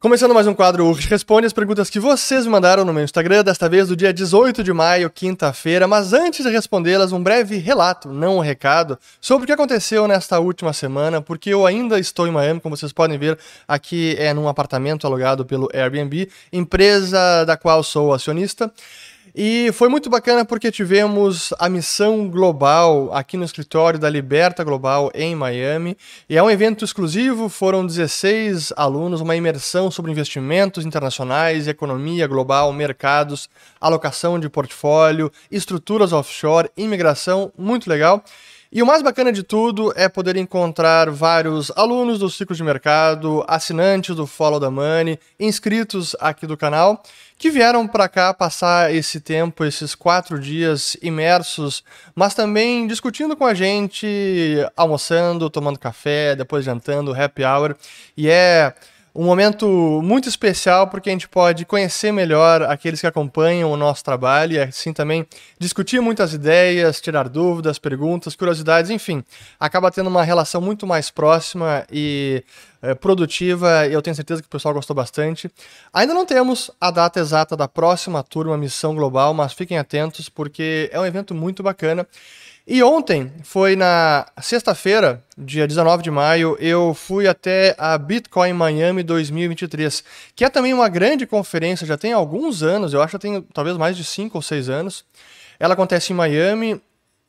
Começando mais um quadro Urge Responde as perguntas que vocês me mandaram no meu Instagram, desta vez do dia 18 de maio, quinta-feira. Mas antes de respondê-las, um breve relato, não um recado, sobre o que aconteceu nesta última semana, porque eu ainda estou em Miami, como vocês podem ver, aqui é num apartamento alugado pelo Airbnb, empresa da qual sou acionista. E foi muito bacana porque tivemos a missão global aqui no escritório da Liberta Global em Miami. E é um evento exclusivo, foram 16 alunos, uma imersão sobre investimentos internacionais, economia global, mercados, alocação de portfólio, estruturas offshore, imigração, muito legal. E o mais bacana de tudo é poder encontrar vários alunos do ciclo de mercado, assinantes do Follow the Money, inscritos aqui do canal, que vieram para cá passar esse tempo, esses quatro dias imersos, mas também discutindo com a gente, almoçando, tomando café, depois jantando, happy hour. E é um momento muito especial porque a gente pode conhecer melhor aqueles que acompanham o nosso trabalho e assim também discutir muitas ideias, tirar dúvidas, perguntas, curiosidades, enfim, acaba tendo uma relação muito mais próxima e é, produtiva eu tenho certeza que o pessoal gostou bastante. Ainda não temos a data exata da próxima turma Missão Global, mas fiquem atentos porque é um evento muito bacana. E ontem, foi na sexta-feira, dia 19 de maio, eu fui até a Bitcoin Miami 2023, que é também uma grande conferência, já tem alguns anos, eu acho que tem talvez mais de 5 ou 6 anos. Ela acontece em Miami,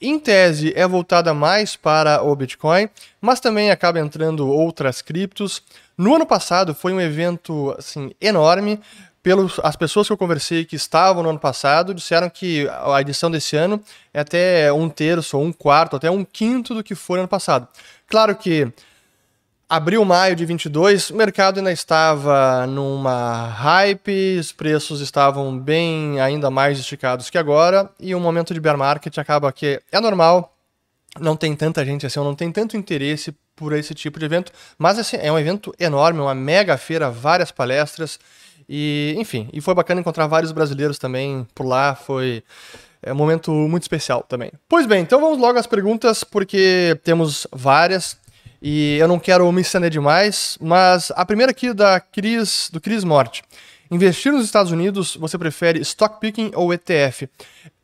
em tese é voltada mais para o Bitcoin, mas também acaba entrando outras criptos. No ano passado foi um evento assim enorme, pelas as pessoas que eu conversei que estavam no ano passado, disseram que a edição desse ano é até um terço, ou um quarto, até um quinto do que foi no ano passado. Claro que abril, maio de 22, o mercado ainda estava numa hype, os preços estavam bem ainda mais esticados que agora, e o momento de bear market acaba que é normal, não tem tanta gente assim, não tem tanto interesse por esse tipo de evento, mas assim, é um evento enorme, uma mega feira, várias palestras, e, enfim, e foi bacana encontrar vários brasileiros também por lá, foi é um momento muito especial também. Pois bem, então vamos logo às perguntas, porque temos várias e eu não quero me estender demais, mas a primeira aqui da Cris, do Cris Morte. Investir nos Estados Unidos, você prefere stock picking ou ETF?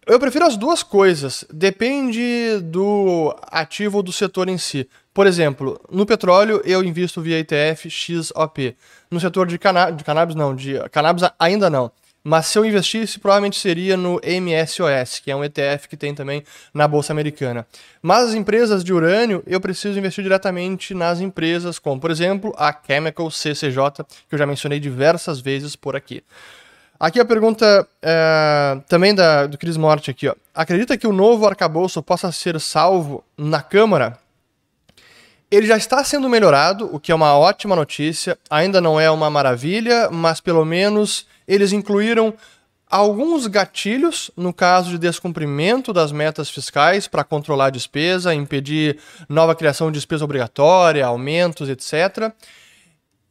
Eu prefiro as duas coisas, depende do ativo ou do setor em si. Por exemplo, no petróleo eu invisto via ETF XOP. No setor de, cana de cannabis, não, de cannabis ainda não. Mas se eu investisse, provavelmente seria no MSOS, que é um ETF que tem também na Bolsa Americana. Mas as empresas de urânio, eu preciso investir diretamente nas empresas, como por exemplo a Chemical CCJ, que eu já mencionei diversas vezes por aqui. Aqui a pergunta é, também da, do Cris Morte aqui, ó. Acredita que o novo arcabouço possa ser salvo na Câmara? Ele já está sendo melhorado, o que é uma ótima notícia. Ainda não é uma maravilha, mas pelo menos eles incluíram alguns gatilhos no caso de descumprimento das metas fiscais para controlar a despesa, impedir nova criação de despesa obrigatória, aumentos, etc.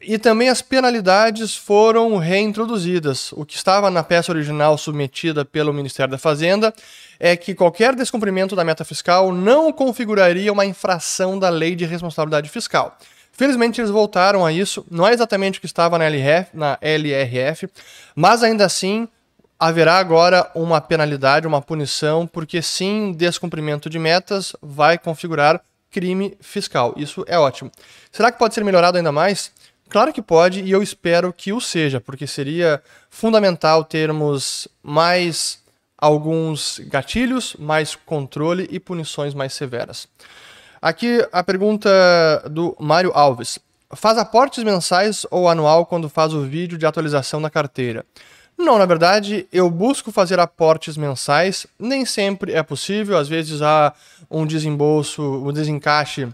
E também as penalidades foram reintroduzidas. O que estava na peça original submetida pelo Ministério da Fazenda é que qualquer descumprimento da meta fiscal não configuraria uma infração da Lei de Responsabilidade Fiscal. Felizmente eles voltaram a isso, não é exatamente o que estava na LRF, na LRF mas ainda assim haverá agora uma penalidade, uma punição, porque sim, descumprimento de metas vai configurar crime fiscal. Isso é ótimo. Será que pode ser melhorado ainda mais? Claro que pode e eu espero que o seja, porque seria fundamental termos mais alguns gatilhos, mais controle e punições mais severas. Aqui a pergunta do Mário Alves. Faz aportes mensais ou anual quando faz o vídeo de atualização da carteira? Não, na verdade, eu busco fazer aportes mensais, nem sempre é possível, às vezes há um desembolso, um desencaixe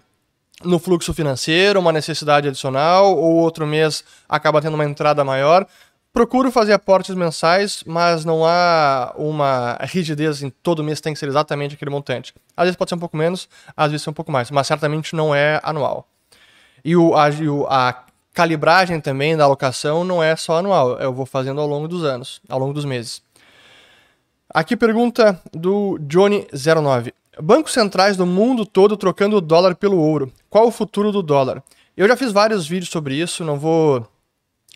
no fluxo financeiro, uma necessidade adicional, ou outro mês acaba tendo uma entrada maior. Procuro fazer aportes mensais, mas não há uma rigidez em todo mês tem que ser exatamente aquele montante. Às vezes pode ser um pouco menos, às vezes um pouco mais, mas certamente não é anual. E o, a, a calibragem também da alocação não é só anual, eu vou fazendo ao longo dos anos, ao longo dos meses. Aqui pergunta do Johnny09. Bancos centrais do mundo todo trocando o dólar pelo ouro. Qual o futuro do dólar? Eu já fiz vários vídeos sobre isso, não vou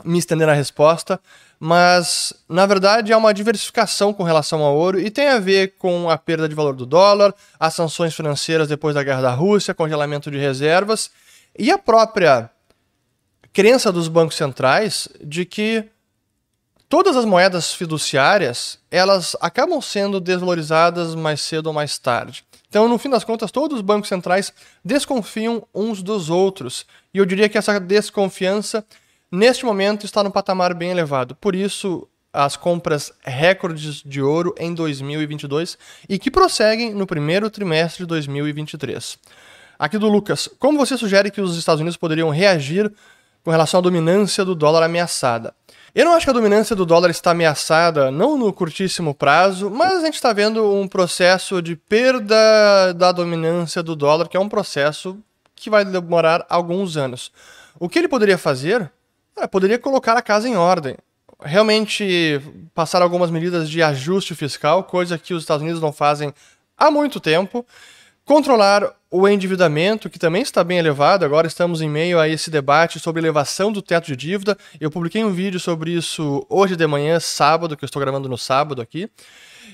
me estender na resposta, mas na verdade é uma diversificação com relação ao ouro e tem a ver com a perda de valor do dólar, as sanções financeiras depois da guerra da Rússia, congelamento de reservas e a própria crença dos bancos centrais de que todas as moedas fiduciárias elas acabam sendo desvalorizadas mais cedo ou mais tarde. Então, no fim das contas, todos os bancos centrais desconfiam uns dos outros. E eu diria que essa desconfiança, neste momento, está no patamar bem elevado. Por isso, as compras recordes de ouro em 2022 e que prosseguem no primeiro trimestre de 2023. Aqui do Lucas, como você sugere que os Estados Unidos poderiam reagir com relação à dominância do dólar ameaçada? Eu não acho que a dominância do dólar está ameaçada, não no curtíssimo prazo, mas a gente está vendo um processo de perda da dominância do dólar, que é um processo que vai demorar alguns anos. O que ele poderia fazer? É, poderia colocar a casa em ordem. Realmente passar algumas medidas de ajuste fiscal, coisa que os Estados Unidos não fazem há muito tempo. Controlar o endividamento, que também está bem elevado, agora estamos em meio a esse debate sobre elevação do teto de dívida. Eu publiquei um vídeo sobre isso hoje de manhã, sábado, que eu estou gravando no sábado aqui,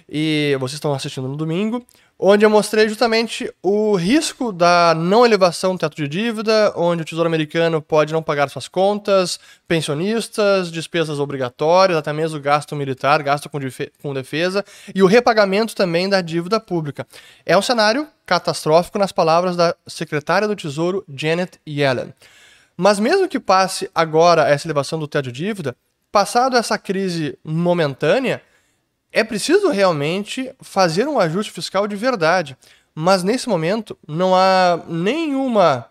e vocês estão assistindo no domingo onde eu mostrei justamente o risco da não elevação do teto de dívida, onde o Tesouro Americano pode não pagar suas contas, pensionistas, despesas obrigatórias, até mesmo gasto militar, gasto com, com defesa, e o repagamento também da dívida pública. É um cenário catastrófico, nas palavras da secretária do Tesouro, Janet Yellen. Mas mesmo que passe agora essa elevação do teto de dívida, passado essa crise momentânea, é preciso realmente fazer um ajuste fiscal de verdade. Mas nesse momento não há nenhuma,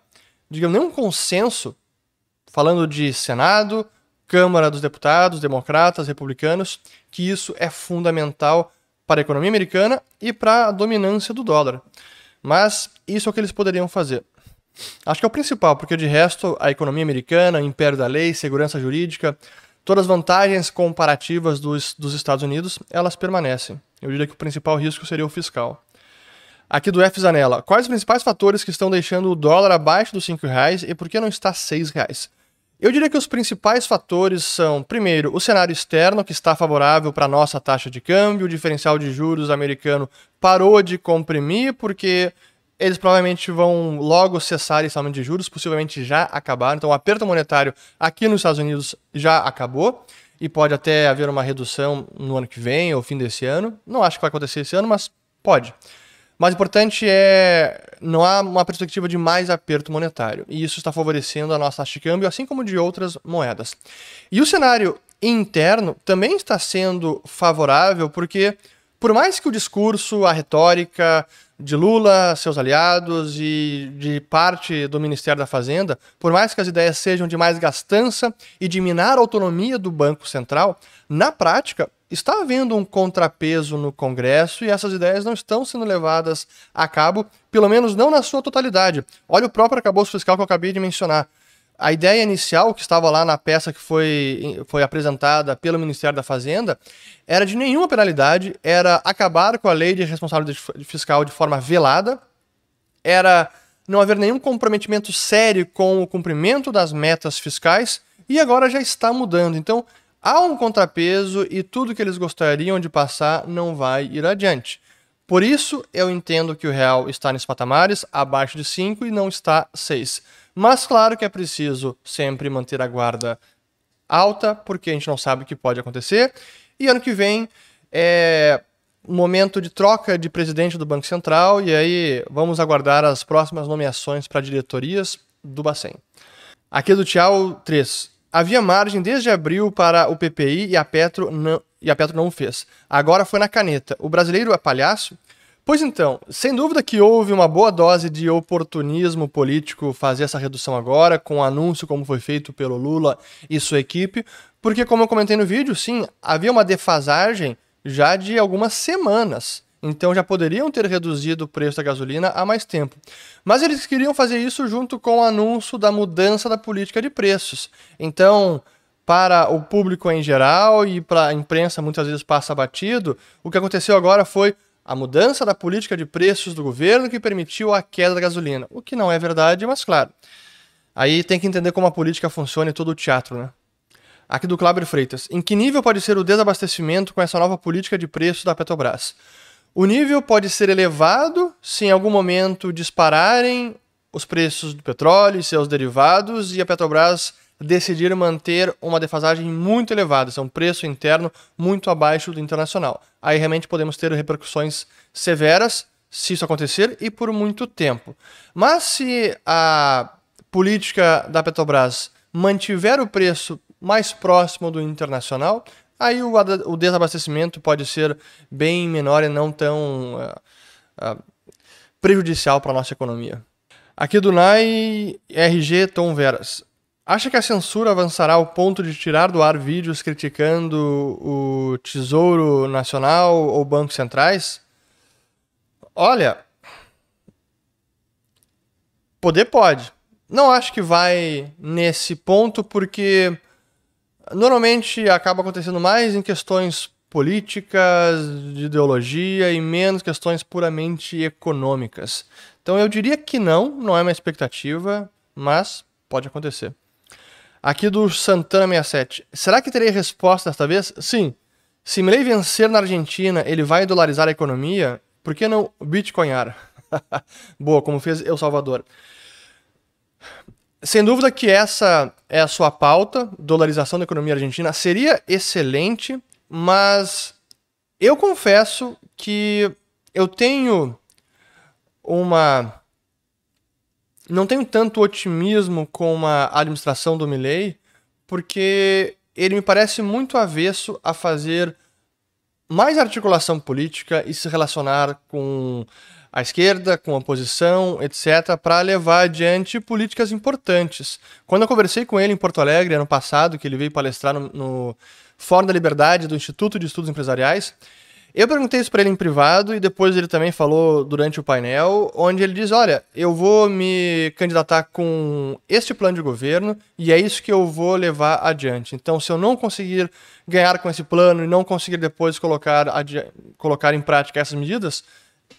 digamos, nenhum consenso falando de Senado, Câmara dos Deputados, democratas, republicanos, que isso é fundamental para a economia americana e para a dominância do dólar. Mas isso é o que eles poderiam fazer. Acho que é o principal, porque de resto, a economia americana, império da lei, segurança jurídica, todas as vantagens comparativas dos, dos Estados Unidos, elas permanecem. Eu diria que o principal risco seria o fiscal. Aqui do F Zanella, quais os principais fatores que estão deixando o dólar abaixo dos R$ reais e por que não está R$ reais? Eu diria que os principais fatores são, primeiro, o cenário externo, que está favorável para a nossa taxa de câmbio, o diferencial de juros americano parou de comprimir, porque eles provavelmente vão logo cessar esse aumento de juros, possivelmente já acabaram. Então, o aperto monetário aqui nos Estados Unidos já acabou e pode até haver uma redução no ano que vem ou fim desse ano. Não acho que vai acontecer esse ano, mas pode. Mais importante é não há uma perspectiva de mais aperto monetário e isso está favorecendo a nossa taxa de câmbio, assim como de outras moedas. E o cenário interno também está sendo favorável porque por mais que o discurso, a retórica, de Lula, seus aliados e de parte do Ministério da Fazenda, por mais que as ideias sejam de mais gastança e de minar a autonomia do Banco Central, na prática está havendo um contrapeso no Congresso e essas ideias não estão sendo levadas a cabo, pelo menos não na sua totalidade. Olha o próprio arcabouço fiscal que eu acabei de mencionar. A ideia inicial que estava lá na peça que foi, foi apresentada pelo Ministério da Fazenda era de nenhuma penalidade, era acabar com a lei de responsabilidade fiscal de forma velada, era não haver nenhum comprometimento sério com o cumprimento das metas fiscais e agora já está mudando. Então há um contrapeso e tudo que eles gostariam de passar não vai ir adiante. Por isso eu entendo que o real está nesses patamares abaixo de 5 e não está 6. Mas claro que é preciso sempre manter a guarda alta, porque a gente não sabe o que pode acontecer. E ano que vem é momento de troca de presidente do Banco Central, e aí vamos aguardar as próximas nomeações para diretorias do Bacen. Aqui do Tchau 3. Havia margem desde abril para o PPI e a Petro não, e a Petro não fez. Agora foi na caneta. O brasileiro é palhaço? Pois então, sem dúvida que houve uma boa dose de oportunismo político fazer essa redução agora, com o anúncio como foi feito pelo Lula e sua equipe, porque, como eu comentei no vídeo, sim, havia uma defasagem já de algumas semanas. Então já poderiam ter reduzido o preço da gasolina há mais tempo. Mas eles queriam fazer isso junto com o anúncio da mudança da política de preços. Então, para o público em geral e para a imprensa muitas vezes passa batido, o que aconteceu agora foi a mudança da política de preços do governo que permitiu a queda da gasolina. O que não é verdade, mas claro. Aí tem que entender como a política funciona e todo o teatro, né? Aqui do Cláudio Freitas. Em que nível pode ser o desabastecimento com essa nova política de preço da Petrobras? O nível pode ser elevado se em algum momento dispararem os preços do petróleo e seus derivados e a Petrobras decidir manter uma defasagem muito elevada, é um preço interno muito abaixo do internacional. Aí realmente podemos ter repercussões severas se isso acontecer e por muito tempo. Mas se a política da Petrobras mantiver o preço mais próximo do internacional, aí o, o desabastecimento pode ser bem menor e não tão uh, uh, prejudicial para a nossa economia. Aqui do NAI, RG Tom Veras. Acha que a censura avançará ao ponto de tirar do ar vídeos criticando o Tesouro Nacional ou bancos centrais? Olha, poder pode. Não acho que vai nesse ponto, porque normalmente acaba acontecendo mais em questões políticas, de ideologia e menos questões puramente econômicas. Então eu diria que não, não é uma expectativa, mas pode acontecer. Aqui do Santana 67. Será que terei resposta desta vez? Sim. Se Milley vencer na Argentina, ele vai dolarizar a economia? Por que não bitcoinar? Boa, como fez El Salvador. Sem dúvida que essa é a sua pauta, dolarização da economia argentina. Seria excelente, mas eu confesso que eu tenho uma. Não tenho tanto otimismo com a administração do Milley, porque ele me parece muito avesso a fazer mais articulação política e se relacionar com a esquerda, com a oposição, etc., para levar adiante políticas importantes. Quando eu conversei com ele em Porto Alegre, ano passado, que ele veio palestrar no, no Fórum da Liberdade do Instituto de Estudos Empresariais, eu perguntei isso para ele em privado e depois ele também falou durante o painel, onde ele diz: Olha, eu vou me candidatar com este plano de governo e é isso que eu vou levar adiante. Então, se eu não conseguir ganhar com esse plano e não conseguir depois colocar, colocar em prática essas medidas,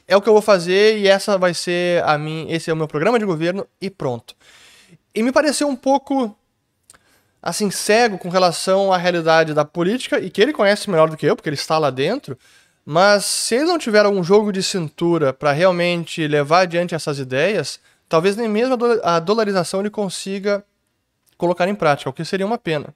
é o que eu vou fazer e essa vai ser a mim, esse é o meu programa de governo e pronto. E me pareceu um pouco assim cego com relação à realidade da política e que ele conhece melhor do que eu, porque ele está lá dentro. Mas se ele não tiver algum jogo de cintura para realmente levar adiante essas ideias, talvez nem mesmo a dolarização ele consiga colocar em prática, o que seria uma pena.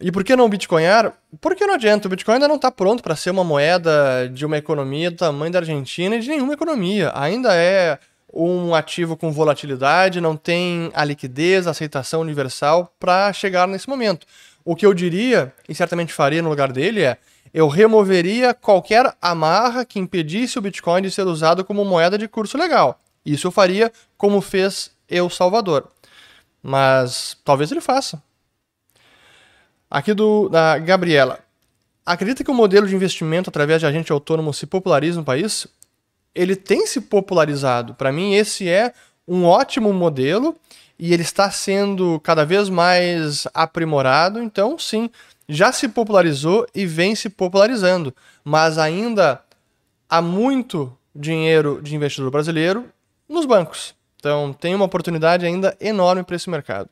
E por que não bitcoinar? Porque não adianta, o Bitcoin ainda não está pronto para ser uma moeda de uma economia do tamanho da Argentina e de nenhuma economia. Ainda é um ativo com volatilidade, não tem a liquidez, a aceitação universal para chegar nesse momento. O que eu diria, e certamente faria no lugar dele, é eu removeria qualquer amarra que impedisse o Bitcoin de ser usado como moeda de curso legal. Isso eu faria como fez El Salvador. Mas talvez ele faça. Aqui do, da Gabriela. Acredita que o modelo de investimento através de agente autônomo se populariza no país? Ele tem se popularizado. Para mim, esse é um ótimo modelo e ele está sendo cada vez mais aprimorado. Então, sim, já se popularizou e vem se popularizando. Mas ainda há muito dinheiro de investidor brasileiro nos bancos. Então, tem uma oportunidade ainda enorme para esse mercado.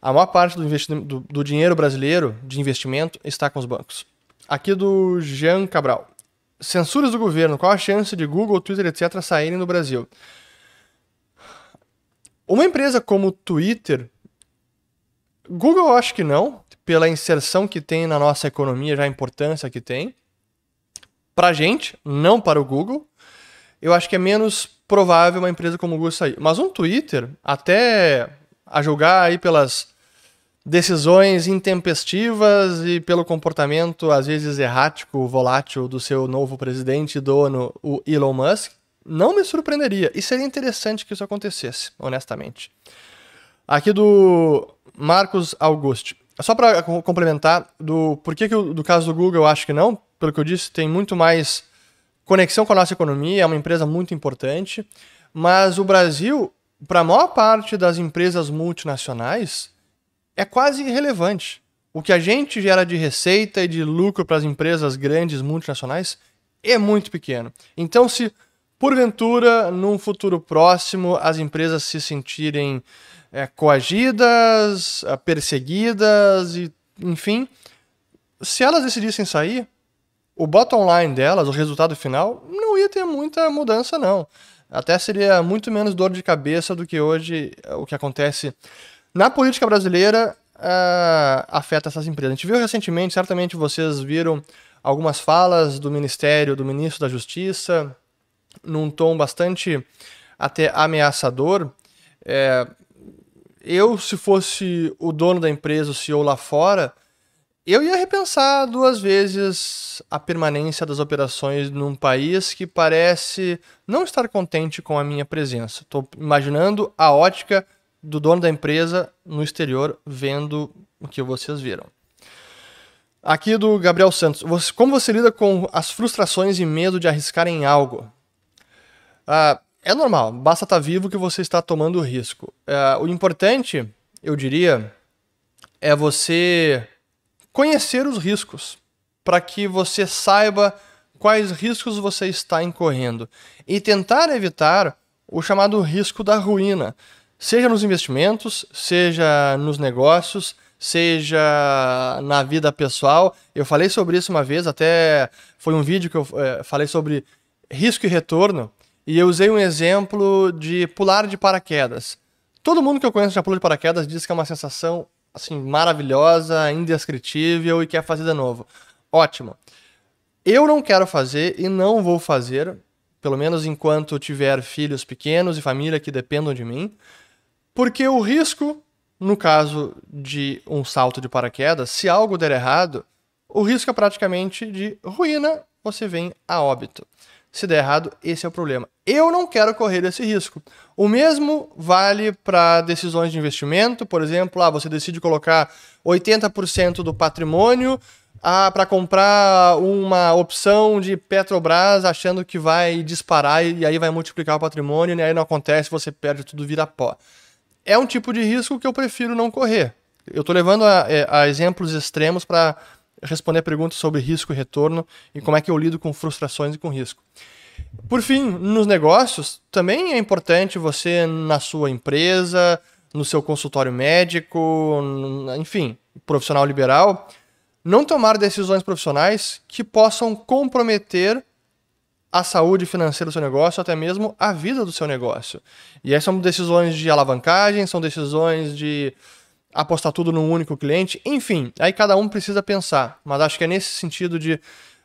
A maior parte do, do, do dinheiro brasileiro de investimento está com os bancos. Aqui do Jean Cabral. Censuras do governo. Qual a chance de Google, Twitter, etc. saírem no Brasil? Uma empresa como Twitter, Google eu acho que não, pela inserção que tem na nossa economia, já a importância que tem. Para a gente, não para o Google. Eu acho que é menos provável uma empresa como o Google sair. Mas um Twitter, até a julgar aí pelas decisões intempestivas e pelo comportamento às vezes errático, volátil do seu novo presidente e dono, o Elon Musk, não me surpreenderia e seria interessante que isso acontecesse, honestamente. Aqui do Marcos Augusto. Só para complementar do porquê que do caso do Google eu acho que não, pelo que eu disse, tem muito mais conexão com a nossa economia, é uma empresa muito importante, mas o Brasil para a maior parte das empresas multinacionais, é quase irrelevante. O que a gente gera de receita e de lucro para as empresas grandes multinacionais é muito pequeno. Então, se porventura, num futuro próximo, as empresas se sentirem é, coagidas, é, perseguidas e enfim, se elas decidissem sair, o bottom line delas, o resultado final, não ia ter muita mudança, não. Até seria muito menos dor de cabeça do que hoje o que acontece na política brasileira uh, afeta essas empresas. A gente viu recentemente, certamente vocês viram algumas falas do Ministério, do Ministro da Justiça, num tom bastante até ameaçador. É, eu, se fosse o dono da empresa, o CEO lá fora, eu ia repensar duas vezes a permanência das operações num país que parece não estar contente com a minha presença. Estou imaginando a ótica do dono da empresa no exterior vendo o que vocês viram. Aqui do Gabriel Santos. Como você lida com as frustrações e medo de arriscar em algo? Ah, é normal, basta estar vivo que você está tomando risco. Ah, o importante, eu diria, é você conhecer os riscos, para que você saiba quais riscos você está incorrendo e tentar evitar o chamado risco da ruína, seja nos investimentos, seja nos negócios, seja na vida pessoal. Eu falei sobre isso uma vez, até foi um vídeo que eu é, falei sobre risco e retorno, e eu usei um exemplo de pular de paraquedas. Todo mundo que eu conheço já pulou de paraquedas diz que é uma sensação assim, maravilhosa, indescritível e quer fazer de novo. Ótimo. Eu não quero fazer e não vou fazer, pelo menos enquanto tiver filhos pequenos e família que dependam de mim, porque o risco, no caso de um salto de paraquedas, se algo der errado, o risco é praticamente de ruína, você vem a óbito. Se der errado, esse é o problema. Eu não quero correr esse risco. O mesmo vale para decisões de investimento, por exemplo, ah, você decide colocar 80% do patrimônio ah, para comprar uma opção de Petrobras achando que vai disparar e, aí vai multiplicar o patrimônio e aí não acontece, você perde tudo, vira pó. É um tipo de risco que eu prefiro não correr. Eu estou levando a, é, a exemplos extremos para responder perguntas sobre risco e retorno e como é que eu lido com frustrações e com risco. Por fim, nos negócios, também é importante você, na sua empresa, no seu consultório médico, enfim, profissional liberal, não tomar decisões profissionais que possam comprometer a saúde financeira do seu negócio, até mesmo a vida do seu negócio. E aí são decisões de alavancagem, são decisões de apostar tudo num único cliente, enfim, aí cada um precisa pensar. Mas acho que é nesse sentido de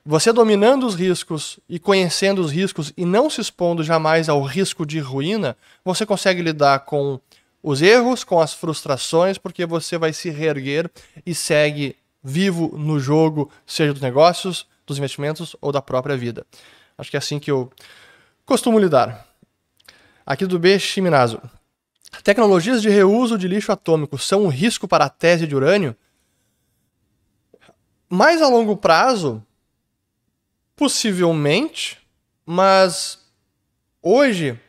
você dominando os riscos e conhecendo os riscos e não se expondo jamais ao risco de ruína, você consegue lidar com os erros, com as frustrações, porque você vai se reerguer e segue vivo no jogo, seja dos negócios, dos investimentos ou da própria vida. Acho que é assim que eu costumo lidar. Aqui do B. Chiminazo. Tecnologias de reuso de lixo atômico são um risco para a tese de urânio? Mais a longo prazo, possivelmente, mas hoje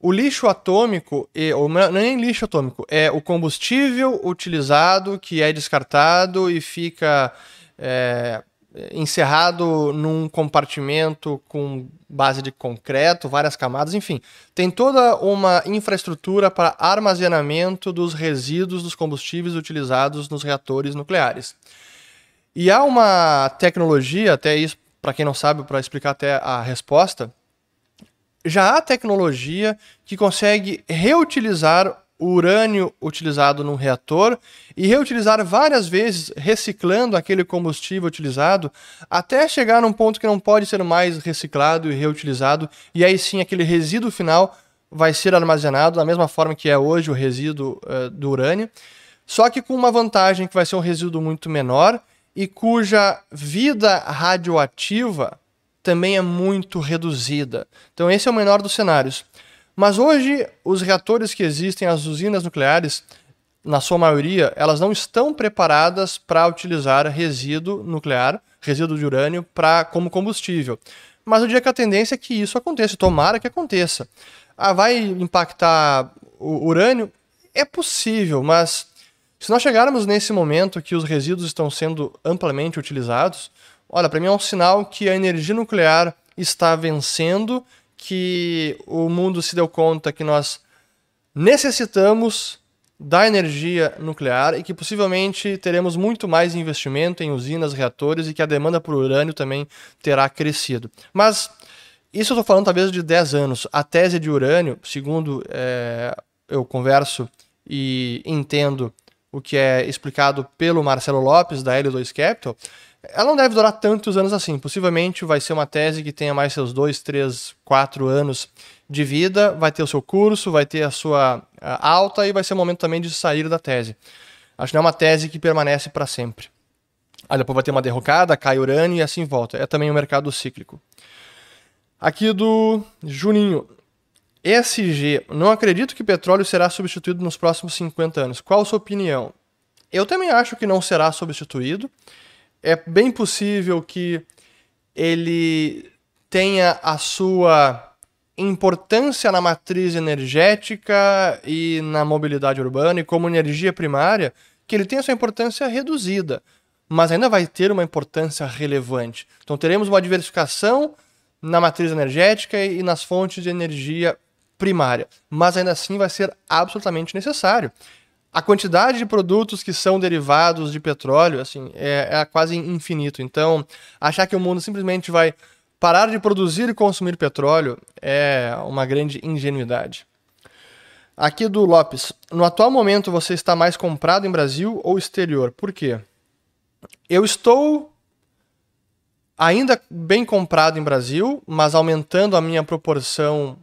o lixo atômico, ou não é nem lixo atômico, é o combustível utilizado que é descartado e fica é, encerrado num compartimento com base de concreto, várias camadas, enfim. Tem toda uma infraestrutura para armazenamento dos resíduos dos combustíveis utilizados nos reatores nucleares. E há uma tecnologia, até isso, para quem não sabe, para explicar até a resposta, já há tecnologia que consegue reutilizar o urânio utilizado num reator e reutilizar várias vezes, reciclando aquele combustível utilizado, até chegar num ponto que não pode ser mais reciclado e reutilizado, e aí sim aquele resíduo final vai ser armazenado da mesma forma que é hoje o resíduo uh, do urânio, só que com uma vantagem que vai ser um resíduo muito menor e cuja vida radioativa também é muito reduzida. Então esse é o menor dos cenários. Mas hoje, os reatores que existem, as usinas nucleares, na sua maioria, elas não estão preparadas para utilizar resíduo nuclear, resíduo de urânio, pra, como combustível. Mas eu diria que a tendência é que isso aconteça, tomara que aconteça. Ah, vai impactar o urânio? É possível, mas se nós chegarmos nesse momento que os resíduos estão sendo amplamente utilizados, olha, para mim é um sinal que a energia nuclear está vencendo que o mundo se deu conta que nós necessitamos da energia nuclear e que possivelmente teremos muito mais investimento em usinas, reatores e que a demanda por urânio também terá crescido. Mas isso eu estou falando talvez de 10 anos. A tese de urânio, segundo é, eu converso e entendo o que é explicado pelo Marcelo Lopes, da L2 Capital, ela não deve durar tantos anos assim. Possivelmente vai ser uma tese que tenha mais seus dois, três, quatro anos de vida, vai ter o seu curso, vai ter a sua alta e vai ser o momento também de sair da tese. Acho que não é uma tese que permanece para sempre. Aí depois vai ter uma derrocada, cai urânio e assim volta. É também um mercado cíclico. Aqui do Juninho. ESG, não acredito que petróleo será substituído nos próximos 50 anos. Qual a sua opinião? Eu também acho que não será substituído. É bem possível que ele tenha a sua importância na matriz energética e na mobilidade urbana e como energia primária, que ele tenha sua importância reduzida, mas ainda vai ter uma importância relevante. Então teremos uma diversificação na matriz energética e nas fontes de energia primária, mas ainda assim vai ser absolutamente necessário. A quantidade de produtos que são derivados de petróleo assim, é, é quase infinito. Então, achar que o mundo simplesmente vai parar de produzir e consumir petróleo é uma grande ingenuidade. Aqui do Lopes. No atual momento você está mais comprado em Brasil ou exterior? Por quê? Eu estou ainda bem comprado em Brasil, mas aumentando a minha proporção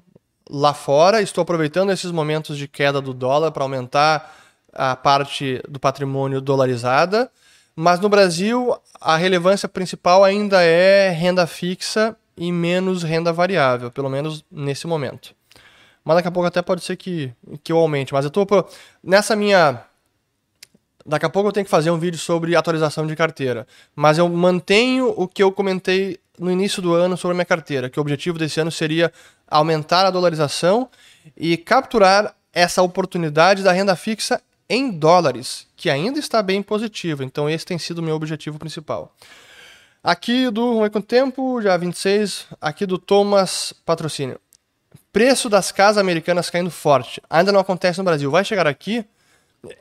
lá fora. Estou aproveitando esses momentos de queda do dólar para aumentar a parte do patrimônio dolarizada. Mas no Brasil, a relevância principal ainda é renda fixa e menos renda variável, pelo menos nesse momento. Mas daqui a pouco até pode ser que, que eu aumente. Mas eu estou nessa minha Daqui a pouco eu tenho que fazer um vídeo sobre atualização de carteira. Mas eu mantenho o que eu comentei no início do ano sobre a minha carteira, que o objetivo desse ano seria aumentar a dolarização e capturar essa oportunidade da renda fixa em dólares, que ainda está bem positivo. Então esse tem sido o meu objetivo principal. Aqui do Vamos com tempo, já 26, aqui do Thomas Patrocínio. Preço das casas americanas caindo forte. Ainda não acontece no Brasil. Vai chegar aqui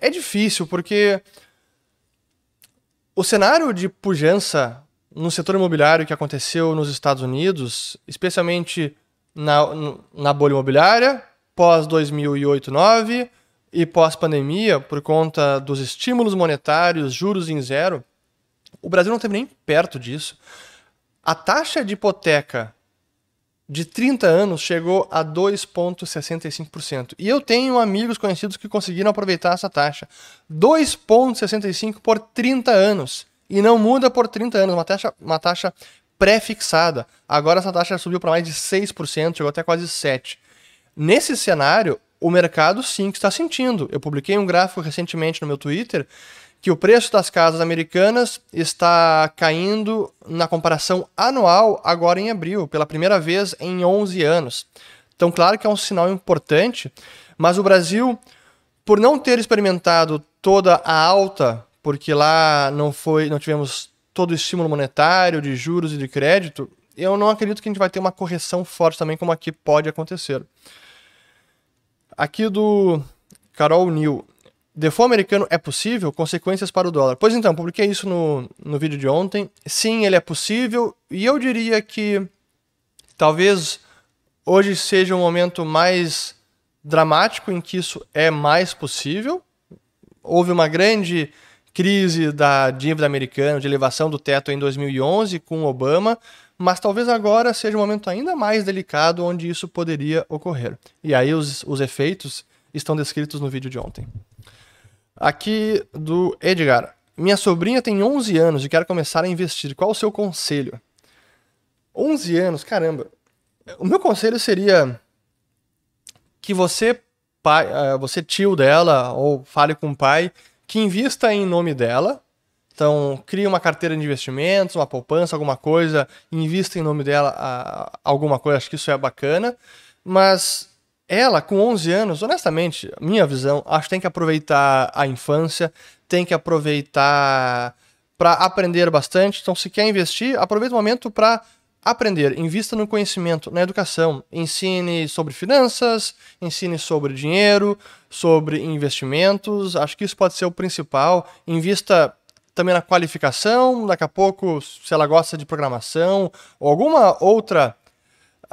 é difícil, porque o cenário de pujança no setor imobiliário que aconteceu nos Estados Unidos, especialmente na, na bolha imobiliária, pós 2008 2009 e pós-pandemia, por conta dos estímulos monetários, juros em zero, o Brasil não teve nem perto disso. A taxa de hipoteca de 30 anos chegou a 2,65%. E eu tenho amigos conhecidos que conseguiram aproveitar essa taxa. 2,65% por 30 anos. E não muda por 30 anos, uma taxa, uma taxa pré-fixada. Agora essa taxa subiu para mais de 6%, chegou até quase 7%. Nesse cenário, o mercado sim que está sentindo. Eu publiquei um gráfico recentemente no meu Twitter que o preço das casas americanas está caindo na comparação anual agora em abril, pela primeira vez em 11 anos. Então, claro que é um sinal importante, mas o Brasil, por não ter experimentado toda a alta, porque lá não foi, não tivemos todo o estímulo monetário de juros e de crédito, eu não acredito que a gente vai ter uma correção forte também como aqui pode acontecer. Aqui do Carol New. Default americano é possível? Consequências para o dólar. Pois então, publiquei isso no, no vídeo de ontem. Sim, ele é possível. E eu diria que talvez hoje seja um momento mais dramático em que isso é mais possível. Houve uma grande crise da dívida americana, de elevação do teto em 2011 com Obama, mas talvez agora seja um momento ainda mais delicado onde isso poderia ocorrer. E aí os, os efeitos estão descritos no vídeo de ontem. Aqui do Edgar. Minha sobrinha tem 11 anos e quer começar a investir. Qual o seu conselho? 11 anos, caramba. O meu conselho seria que você, pai, eh, você tio dela, ou fale com o pai, que invista em nome dela. Então, crie uma carteira de investimentos, uma poupança, alguma coisa, invista em nome dela alguma coisa, acho que isso é bacana. Mas ela, com 11 anos, honestamente, minha visão, acho que tem que aproveitar a infância, tem que aproveitar para aprender bastante. Então, se quer investir, aproveita o momento para aprender, invista no conhecimento, na educação. Ensine sobre finanças, ensine sobre dinheiro, sobre investimentos. Acho que isso pode ser o principal. Invista também na qualificação, daqui a pouco, se ela gosta de programação ou alguma outra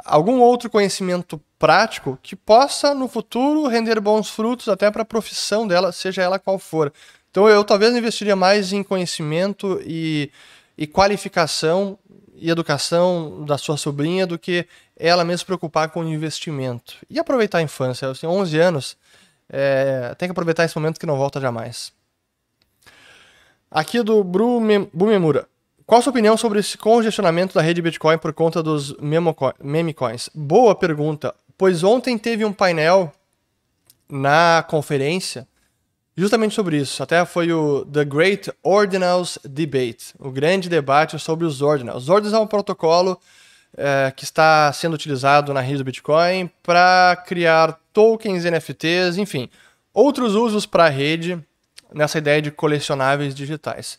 algum outro conhecimento prático que possa no futuro render bons frutos até para a profissão dela, seja ela qual for. Então eu talvez investiria mais em conhecimento e, e qualificação e educação da sua sobrinha do que ela mesma se preocupar com o investimento. E aproveitar a infância. Assim, 11 anos, é, tem que aproveitar esse momento que não volta jamais. Aqui do Bumemura. Qual a sua opinião sobre esse congestionamento da rede Bitcoin por conta dos meme coins? Boa pergunta, pois ontem teve um painel na conferência justamente sobre isso. Até foi o The Great Ordinals Debate, o grande debate sobre os ordinals. Os ordinals é um protocolo é, que está sendo utilizado na rede do Bitcoin para criar tokens, NFTs, enfim, outros usos para a rede nessa ideia de colecionáveis digitais.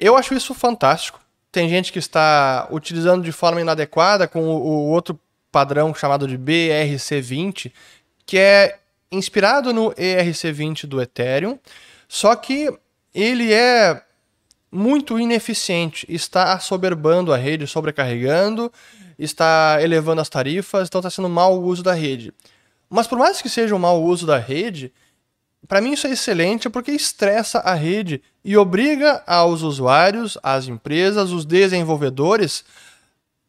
Eu acho isso fantástico. Tem gente que está utilizando de forma inadequada com o, outro padrão chamado de BRC20, que é inspirado no ERC20 do Ethereum, só que ele é muito ineficiente, está assoberbando a rede, sobrecarregando, está elevando as tarifas, então está sendo mau uso da rede. Mas por mais que seja um mau uso da rede, para mim isso é excelente porque estressa a rede e obriga aos usuários, às empresas, os desenvolvedores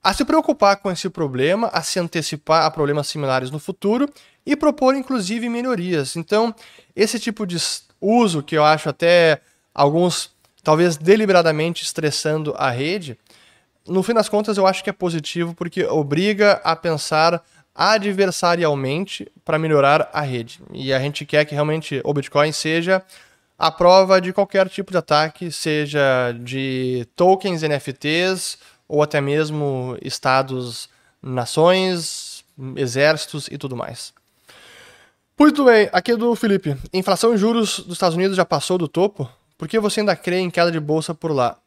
a se preocupar com esse problema, a se antecipar a problemas similares no futuro e propor inclusive melhorias. Então, esse tipo de uso que eu acho até alguns talvez deliberadamente estressando a rede, no fim das contas eu acho que é positivo porque obriga a pensar adversarialmente para melhorar a rede. E a gente quer que realmente o Bitcoin seja a prova de qualquer tipo de ataque, seja de tokens, NFTs ou até mesmo estados, nações, exércitos e tudo mais. Muito bem, aqui é do Felipe. Inflação e juros dos Estados Unidos já passou do topo? Por que você ainda crê em queda de bolsa por lá?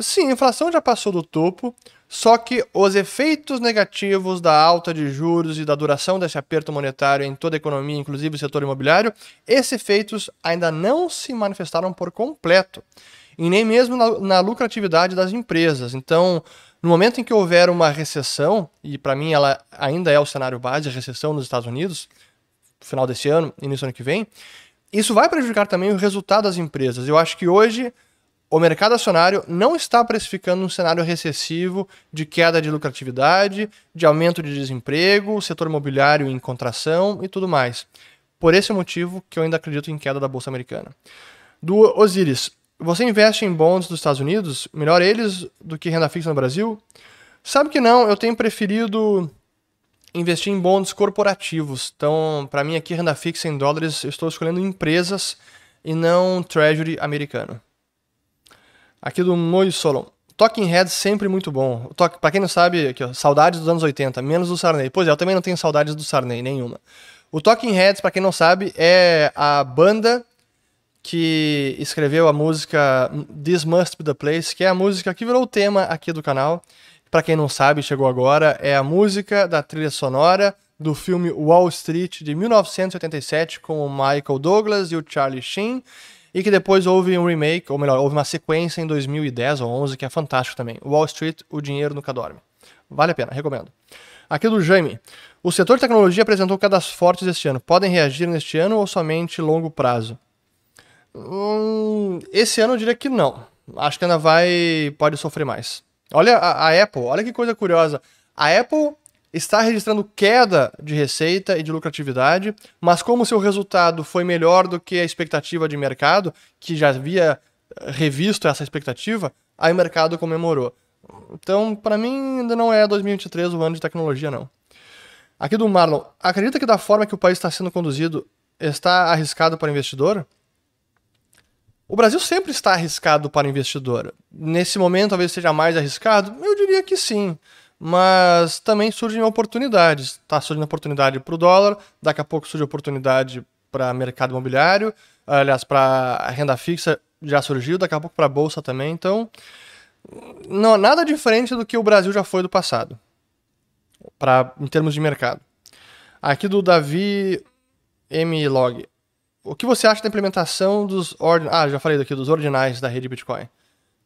Sim, a inflação já passou do topo, só que os efeitos negativos da alta de juros e da duração desse aperto monetário em toda a economia, inclusive o setor imobiliário, esses efeitos ainda não se manifestaram por completo, e nem mesmo na, na lucratividade das empresas. Então, no momento em que houver uma recessão, e para mim ela ainda é o cenário base, a recessão nos Estados Unidos, final desse ano, início do ano que vem, isso vai prejudicar também o resultado das empresas. Eu acho que hoje o mercado acionário não está precificando um cenário recessivo de queda de lucratividade, de aumento de desemprego, setor imobiliário em contração e tudo mais. Por esse motivo que eu ainda acredito em queda da bolsa americana. Do Osiris, você investe em bonds dos Estados Unidos? Melhor eles do que renda fixa no Brasil? Sabe que não, eu tenho preferido investir em bonds corporativos. Então, para mim aqui renda fixa em dólares, eu estou escolhendo empresas e não treasury americano. Aqui do Moio Solon. Talking Heads sempre muito bom. Para quem não sabe, aqui, ó, saudades dos anos 80, menos do Sarney. Pois é, eu também não tenho saudades do Sarney, nenhuma. O Talking Heads, para quem não sabe, é a banda que escreveu a música This Must Be the Place, que é a música que virou o tema aqui do canal. Para quem não sabe, chegou agora, é a música da trilha sonora do filme Wall Street de 1987 com o Michael Douglas e o Charlie Sheen e que depois houve um remake, ou melhor, houve uma sequência em 2010 ou 11 que é fantástico também. Wall Street, o dinheiro nunca dorme. Vale a pena, recomendo. Aqui do Jaime. O setor de tecnologia apresentou quedas fortes este ano. Podem reagir neste ano ou somente longo prazo? Hum, esse ano eu diria que não. Acho que ainda vai. pode sofrer mais. Olha a, a Apple, olha que coisa curiosa. A Apple está registrando queda de receita e de lucratividade, mas como seu resultado foi melhor do que a expectativa de mercado, que já havia eh, revisto essa expectativa, aí o mercado comemorou. Então, para mim, ainda não é 2023 o ano de tecnologia, não. Aqui do Marlon, acredita que da forma que o país está sendo conduzido está arriscado para o investidor? O Brasil sempre está arriscado para o investidor. Nesse momento, talvez seja mais arriscado? Eu diria que sim mas também surgem oportunidades. Está surgindo oportunidade para o dólar, daqui a pouco surge oportunidade para mercado imobiliário, aliás, para renda fixa já surgiu, daqui a pouco para a bolsa também. Então, não, nada diferente do que o Brasil já foi do passado, pra, em termos de mercado. Aqui do Davi M. Log. O que você acha da implementação dos ordinais? Ah, já falei daqui, dos ordinais da rede Bitcoin.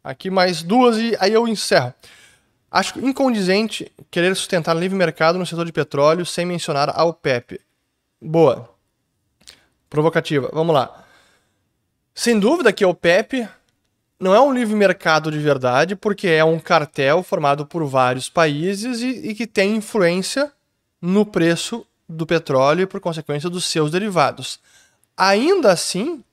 Aqui mais duas e aí eu encerro. Acho incondizente querer sustentar livre mercado no setor de petróleo sem mencionar a OPEP. Boa. Provocativa. Vamos lá. Sem dúvida que a OPEP não é um livre mercado de verdade, porque é um cartel formado por vários países e, e que tem influência no preço do petróleo e, por consequência, dos seus derivados. Ainda assim,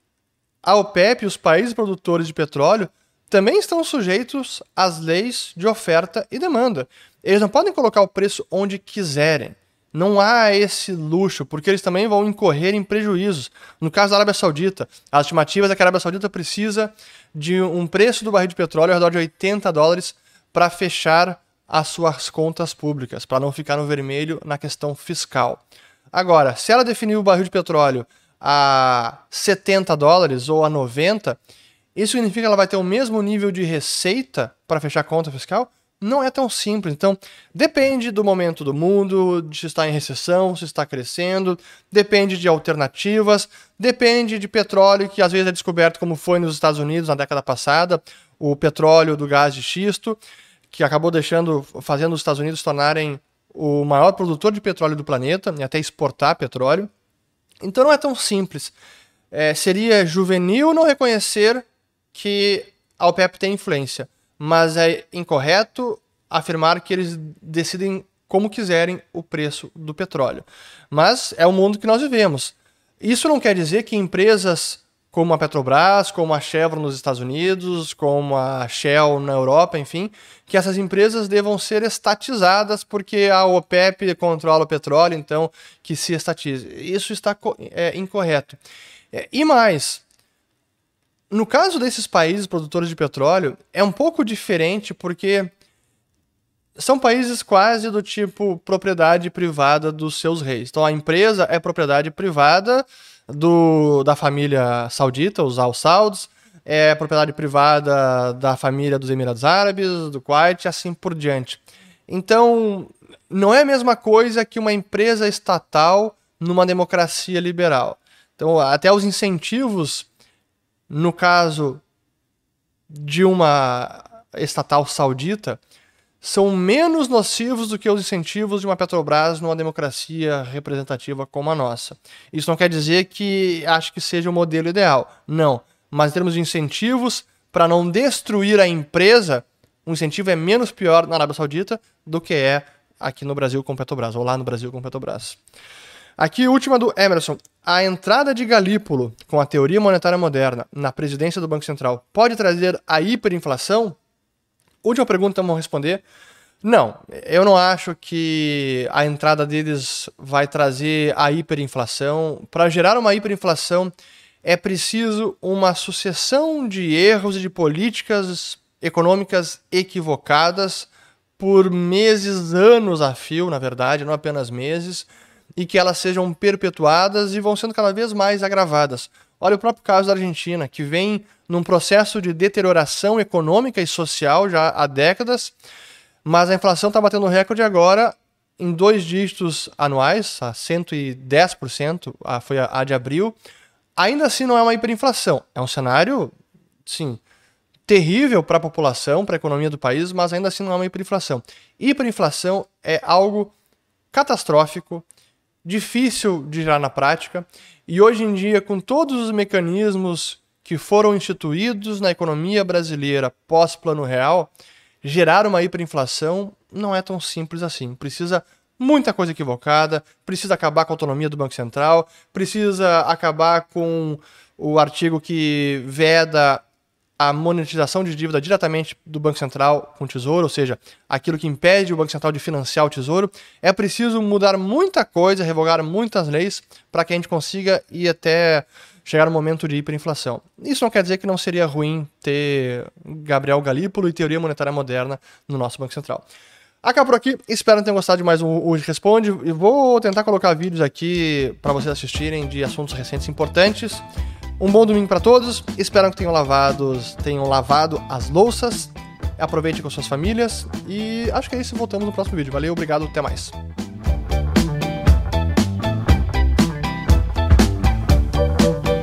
a OPEP e os países produtores de petróleo também estão sujeitos às leis de oferta e demanda. Eles não podem colocar o preço onde quiserem. Não há esse luxo, porque eles também vão incorrer em prejuízos. No caso da Arábia Saudita, as estimativas é que a Arábia Saudita precisa de um preço do barril de petróleo ao redor de 80 dólares para fechar as suas contas públicas, para não ficar no vermelho na questão fiscal. Agora, se ela definir o barril de petróleo a 70 dólares ou a 90, isso significa que ela vai ter o mesmo nível de receita para fechar a conta fiscal? Não é tão simples. Então, depende do momento do mundo, de se está em recessão, se está crescendo, depende de alternativas, depende de petróleo, que às vezes é descoberto, como foi nos Estados Unidos na década passada, o petróleo do gás de xisto, que acabou deixando, fazendo os Estados Unidos tornarem o maior produtor de petróleo do planeta e até exportar petróleo. Então não é tão simples. É, seria juvenil não reconhecer que a OPEP tem influência, mas é incorreto afirmar que eles decidem como quiserem o preço do petróleo. Mas é o mundo que nós vivemos. Isso não quer dizer que empresas como a Petrobras, como a Chevron nos Estados Unidos, como a Shell na Europa, enfim, que essas empresas devam ser estatizadas porque a OPEP controla o petróleo, então que se estatize. Isso está é, incorreto. É, e mais, no caso desses países produtores de petróleo, é um pouco diferente porque são países quase do tipo propriedade privada dos seus reis. Então a empresa é propriedade privada do, da família saudita, os Al Sauds, é propriedade privada da família dos Emirados Árabes, do Kuwait e assim por diante. Então, não é a mesma coisa que uma empresa estatal numa democracia liberal. Então, até os incentivos no caso de uma estatal saudita, são menos nocivos do que os incentivos de uma Petrobras numa democracia representativa como a nossa. Isso não quer dizer que acho que seja o modelo ideal. Não. Mas em termos de incentivos, para não destruir a empresa, o incentivo é menos pior na Arábia Saudita do que é aqui no Brasil com Petrobras, ou lá no Brasil com Petrobras. Aqui, última do Emerson. A entrada de Galípolo com a teoria monetária moderna na presidência do Banco Central pode trazer a hiperinflação? Última pergunta, vamos responder. Não, eu não acho que a entrada deles vai trazer a hiperinflação. Para gerar uma hiperinflação, é preciso uma sucessão de erros e de políticas econômicas equivocadas por meses, anos a fio, na verdade, não apenas meses e que elas sejam perpetuadas e vão sendo cada vez mais agravadas. Olha o próprio caso da Argentina, que vem num processo de deterioração econômica e social já há décadas, mas a inflação está batendo recorde agora em dois dígitos anuais, a 110%, a, foi a de abril. Ainda assim não é uma hiperinflação, é um cenário, sim, terrível para a população, para a economia do país, mas ainda assim não é uma hiperinflação. Hiperinflação é algo catastrófico, difícil de gerar na prática, e hoje em dia, com todos os mecanismos que foram instituídos na economia brasileira pós-plano real, gerar uma hiperinflação não é tão simples assim. Precisa muita coisa equivocada, precisa acabar com a autonomia do Banco Central, precisa acabar com o artigo que veda a monetização de dívida diretamente do Banco Central com o Tesouro, ou seja, aquilo que impede o Banco Central de financiar o Tesouro, é preciso mudar muita coisa, revogar muitas leis para que a gente consiga ir até chegar no momento de hiperinflação. Isso não quer dizer que não seria ruim ter Gabriel Galípolo e teoria monetária moderna no nosso Banco Central. Acaba por aqui, espero que tenham gostado de mais um Hoje Responde e vou tentar colocar vídeos aqui para vocês assistirem de assuntos recentes importantes. Um bom domingo para todos. Espero que tenham lavado, tenham lavado as louças, Aproveite com suas famílias e acho que é isso. Voltamos no próximo vídeo. Valeu, obrigado, até mais.